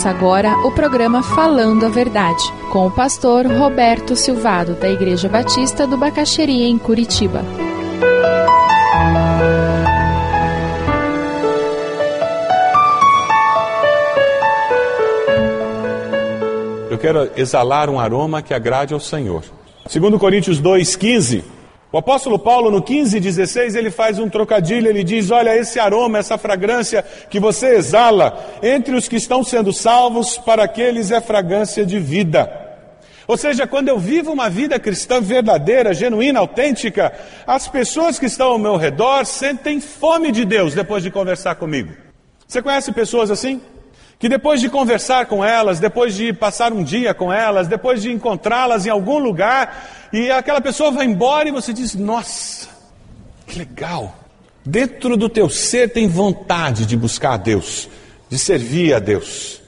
Começa agora o programa Falando a Verdade, com o pastor Roberto Silvado, da Igreja Batista do Bacaxeria, em Curitiba. Eu quero exalar um aroma que agrade ao Senhor. Segundo Coríntios 2:15, o apóstolo Paulo, no 15, 16, ele faz um trocadilho, ele diz: Olha, esse aroma, essa fragrância que você exala entre os que estão sendo salvos, para aqueles é fragrância de vida. Ou seja, quando eu vivo uma vida cristã verdadeira, genuína, autêntica, as pessoas que estão ao meu redor sentem fome de Deus depois de conversar comigo. Você conhece pessoas assim? Que depois de conversar com elas, depois de passar um dia com elas, depois de encontrá-las em algum lugar, e aquela pessoa vai embora e você diz: Nossa, que legal. Dentro do teu ser tem vontade de buscar a Deus, de servir a Deus.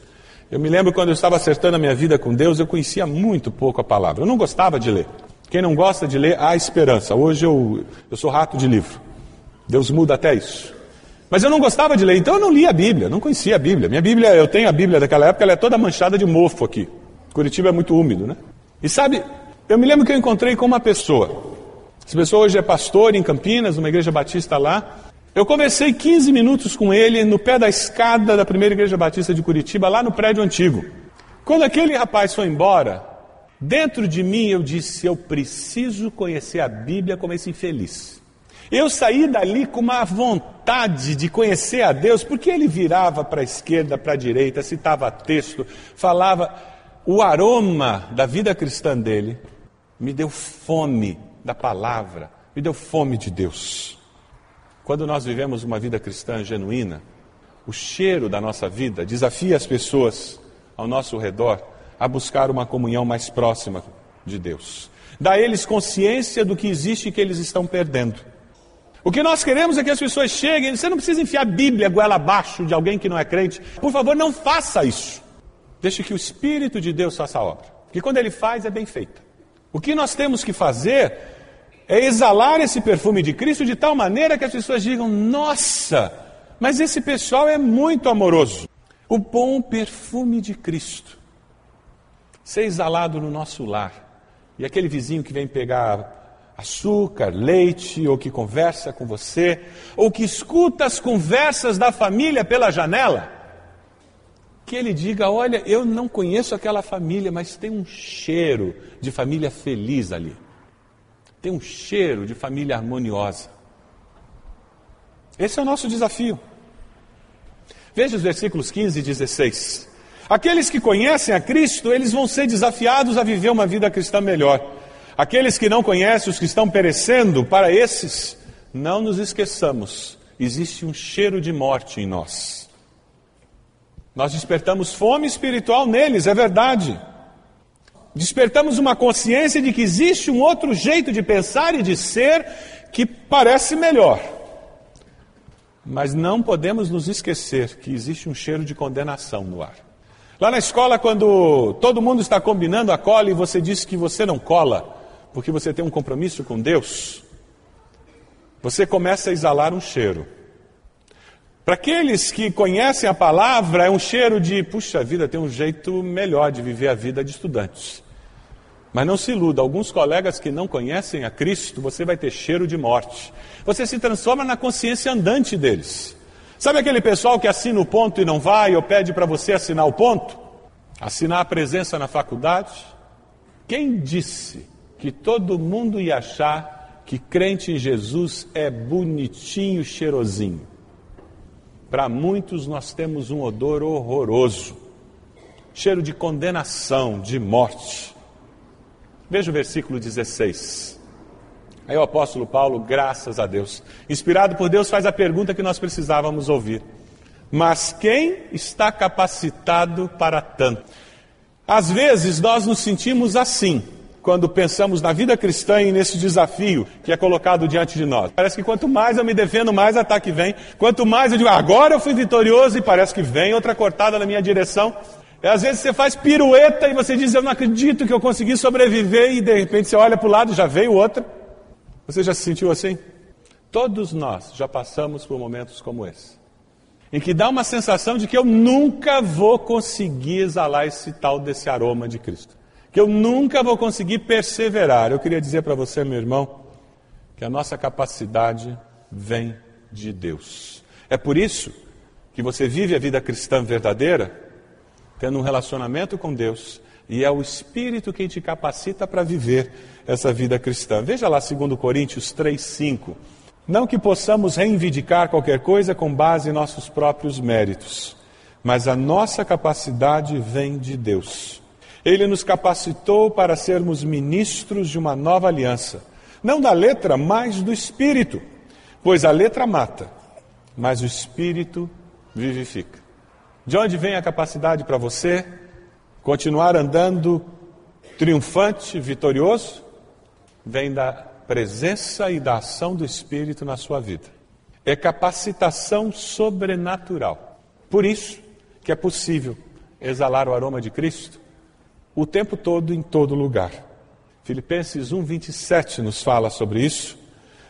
Eu me lembro quando eu estava acertando a minha vida com Deus, eu conhecia muito pouco a palavra. Eu não gostava de ler. Quem não gosta de ler, há esperança. Hoje eu, eu sou rato de livro. Deus muda até isso. Mas eu não gostava de ler, então eu não lia a Bíblia, não conhecia a Bíblia. Minha Bíblia, eu tenho a Bíblia daquela época, ela é toda manchada de mofo aqui. Curitiba é muito úmido, né? E sabe, eu me lembro que eu encontrei com uma pessoa. Essa pessoa hoje é pastor em Campinas, numa igreja batista lá. Eu conversei 15 minutos com ele no pé da escada da primeira igreja batista de Curitiba, lá no prédio antigo. Quando aquele rapaz foi embora, dentro de mim eu disse: Eu preciso conhecer a Bíblia como esse infeliz. Eu saí dali com uma vontade de conhecer a Deus, porque ele virava para a esquerda, para a direita, citava texto, falava. O aroma da vida cristã dele me deu fome da palavra, me deu fome de Deus. Quando nós vivemos uma vida cristã genuína, o cheiro da nossa vida desafia as pessoas ao nosso redor a buscar uma comunhão mais próxima de Deus. Dá a eles consciência do que existe e que eles estão perdendo. O que nós queremos é que as pessoas cheguem. Você não precisa enfiar a Bíblia goela abaixo de alguém que não é crente. Por favor, não faça isso. Deixe que o Espírito de Deus faça a obra. Porque quando ele faz, é bem feita. O que nós temos que fazer é exalar esse perfume de Cristo de tal maneira que as pessoas digam: Nossa, mas esse pessoal é muito amoroso. O bom perfume de Cristo ser exalado no nosso lar. E aquele vizinho que vem pegar açúcar, leite, ou que conversa com você, ou que escuta as conversas da família pela janela, que ele diga: Olha, eu não conheço aquela família, mas tem um cheiro de família feliz ali, tem um cheiro de família harmoniosa. Esse é o nosso desafio. Veja os versículos 15 e 16. Aqueles que conhecem a Cristo, eles vão ser desafiados a viver uma vida cristã melhor. Aqueles que não conhecem, os que estão perecendo, para esses, não nos esqueçamos, existe um cheiro de morte em nós. Nós despertamos fome espiritual neles, é verdade. Despertamos uma consciência de que existe um outro jeito de pensar e de ser que parece melhor. Mas não podemos nos esquecer que existe um cheiro de condenação no ar. Lá na escola, quando todo mundo está combinando a cola e você diz que você não cola, porque você tem um compromisso com Deus, você começa a exalar um cheiro. Para aqueles que conhecem a palavra, é um cheiro de, puxa vida, tem um jeito melhor de viver a vida de estudantes. Mas não se iluda, alguns colegas que não conhecem a Cristo, você vai ter cheiro de morte. Você se transforma na consciência andante deles. Sabe aquele pessoal que assina o ponto e não vai, ou pede para você assinar o ponto? Assinar a presença na faculdade? Quem disse que todo mundo ia achar que crente em Jesus é bonitinho, cheirosinho. Para muitos nós temos um odor horroroso, cheiro de condenação, de morte. Veja o versículo 16. Aí o apóstolo Paulo, graças a Deus, inspirado por Deus, faz a pergunta que nós precisávamos ouvir. Mas quem está capacitado para tanto? Às vezes nós nos sentimos assim, quando pensamos na vida cristã e nesse desafio que é colocado diante de nós. Parece que quanto mais eu me defendo, mais ataque vem. Quanto mais eu digo, agora eu fui vitorioso e parece que vem outra cortada na minha direção. E às vezes você faz pirueta e você diz, eu não acredito que eu consegui sobreviver, e de repente você olha para o lado, já veio outra. Você já se sentiu assim? Todos nós já passamos por momentos como esse. em que dá uma sensação de que eu nunca vou conseguir exalar esse tal desse aroma de Cristo, que eu nunca vou conseguir perseverar. Eu queria dizer para você, meu irmão, que a nossa capacidade vem de Deus. É por isso que você vive a vida cristã verdadeira, tendo um relacionamento com Deus, e é o Espírito quem te capacita para viver essa vida cristã. Veja lá 2 Coríntios 3,5. Não que possamos reivindicar qualquer coisa com base em nossos próprios méritos, mas a nossa capacidade vem de Deus. Ele nos capacitou para sermos ministros de uma nova aliança, não da letra, mas do Espírito, pois a letra mata, mas o Espírito vivifica. De onde vem a capacidade para você continuar andando triunfante, vitorioso? Vem da presença e da ação do Espírito na sua vida. É capacitação sobrenatural. Por isso que é possível exalar o aroma de Cristo o tempo todo, em todo lugar. Filipenses 1, 27 nos fala sobre isso.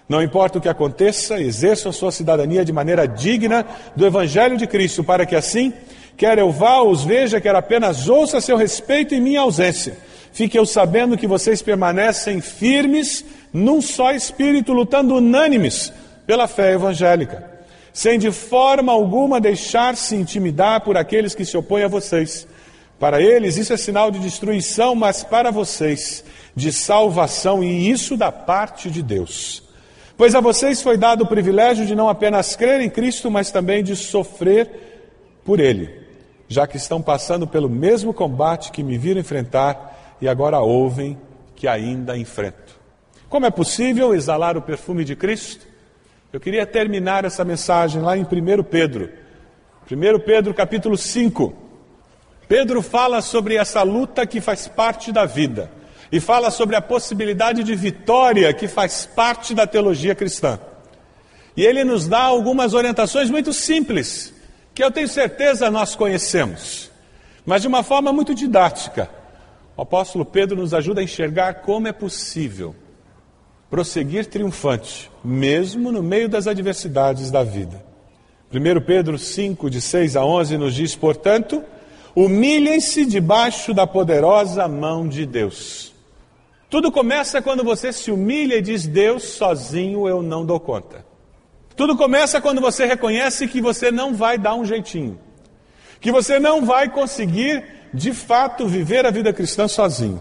Não importa o que aconteça, exerça a sua cidadania de maneira digna do Evangelho de Cristo, para que assim, quer eu vá os veja, quer apenas ouça seu respeito em minha ausência, fique eu sabendo que vocês permanecem firmes num só espírito, lutando unânimes pela fé evangélica, sem de forma alguma deixar-se intimidar por aqueles que se opõem a vocês. Para eles isso é sinal de destruição, mas para vocês de salvação, e isso da parte de Deus. Pois a vocês foi dado o privilégio de não apenas crer em Cristo, mas também de sofrer por Ele, já que estão passando pelo mesmo combate que me viram enfrentar e agora ouvem que ainda enfrento. Como é possível exalar o perfume de Cristo? Eu queria terminar essa mensagem lá em 1 Pedro. 1 Pedro capítulo 5. Pedro fala sobre essa luta que faz parte da vida e fala sobre a possibilidade de vitória que faz parte da teologia cristã. E ele nos dá algumas orientações muito simples, que eu tenho certeza nós conhecemos, mas de uma forma muito didática. O apóstolo Pedro nos ajuda a enxergar como é possível prosseguir triunfante, mesmo no meio das adversidades da vida. 1 Pedro 5, de 6 a 11, nos diz: portanto, humilhem-se debaixo da poderosa mão de Deus. Tudo começa quando você se humilha e diz: Deus, sozinho eu não dou conta. Tudo começa quando você reconhece que você não vai dar um jeitinho, que você não vai conseguir de fato viver a vida cristã sozinho.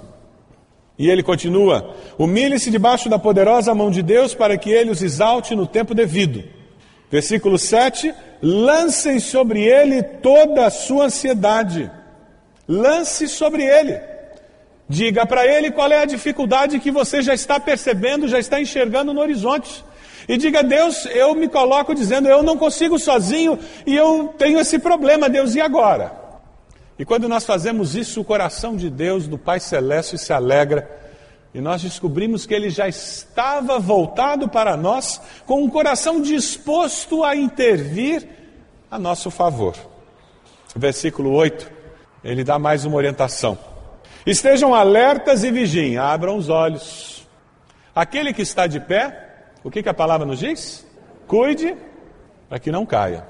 E ele continua: humilhe-se debaixo da poderosa mão de Deus para que ele os exalte no tempo devido. Versículo 7: lancem sobre ele toda a sua ansiedade. Lance sobre ele. Diga para ele qual é a dificuldade que você já está percebendo, já está enxergando no horizonte. E diga, Deus, eu me coloco dizendo, eu não consigo sozinho e eu tenho esse problema, Deus, e agora? E quando nós fazemos isso, o coração de Deus, do Pai Celeste, se alegra e nós descobrimos que ele já estava voltado para nós com um coração disposto a intervir a nosso favor. Versículo 8, ele dá mais uma orientação. Estejam alertas e vigiem, abram os olhos. Aquele que está de pé, o que, que a palavra nos diz? Cuide para que não caia.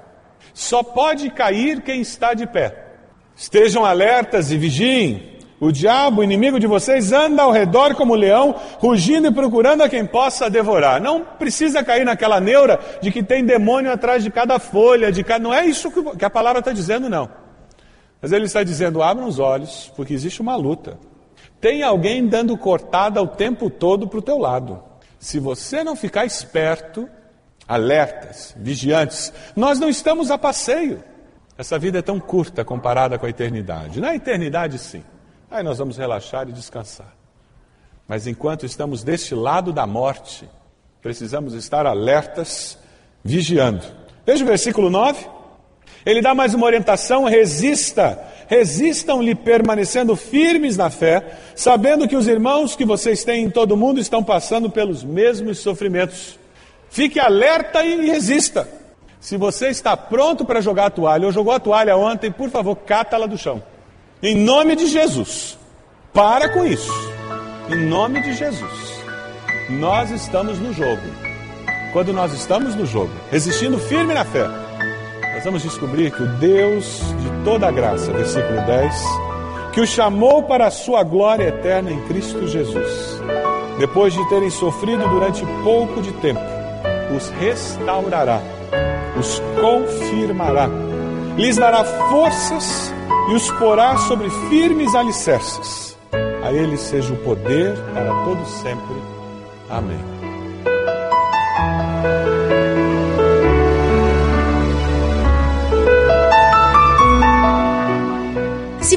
Só pode cair quem está de pé. Estejam alertas e vigiem. O diabo, inimigo de vocês, anda ao redor como leão, rugindo e procurando a quem possa devorar. Não precisa cair naquela neura de que tem demônio atrás de cada folha, de cada... não é isso que a palavra está dizendo, não. Mas ele está dizendo: abra os olhos, porque existe uma luta. Tem alguém dando cortada o tempo todo para o teu lado. Se você não ficar esperto, alertas, vigiantes, nós não estamos a passeio. Essa vida é tão curta comparada com a eternidade. Na eternidade, sim. Aí nós vamos relaxar e descansar. Mas enquanto estamos deste lado da morte, precisamos estar alertas, vigiando. Veja o versículo 9. Ele dá mais uma orientação: resista, resistam-lhe permanecendo firmes na fé, sabendo que os irmãos que vocês têm em todo o mundo estão passando pelos mesmos sofrimentos. Fique alerta e resista. Se você está pronto para jogar a toalha, ou jogou a toalha ontem, por favor, cata-la do chão. Em nome de Jesus. Para com isso. Em nome de Jesus. Nós estamos no jogo. Quando nós estamos no jogo, resistindo firme na fé, nós vamos descobrir que o Deus de toda a graça, versículo 10, que o chamou para a sua glória eterna em Cristo Jesus, depois de terem sofrido durante pouco de tempo, os restaurará, os confirmará, lhes dará forças e os porá sobre firmes alicerces. A ele seja o poder para todo sempre. Amém.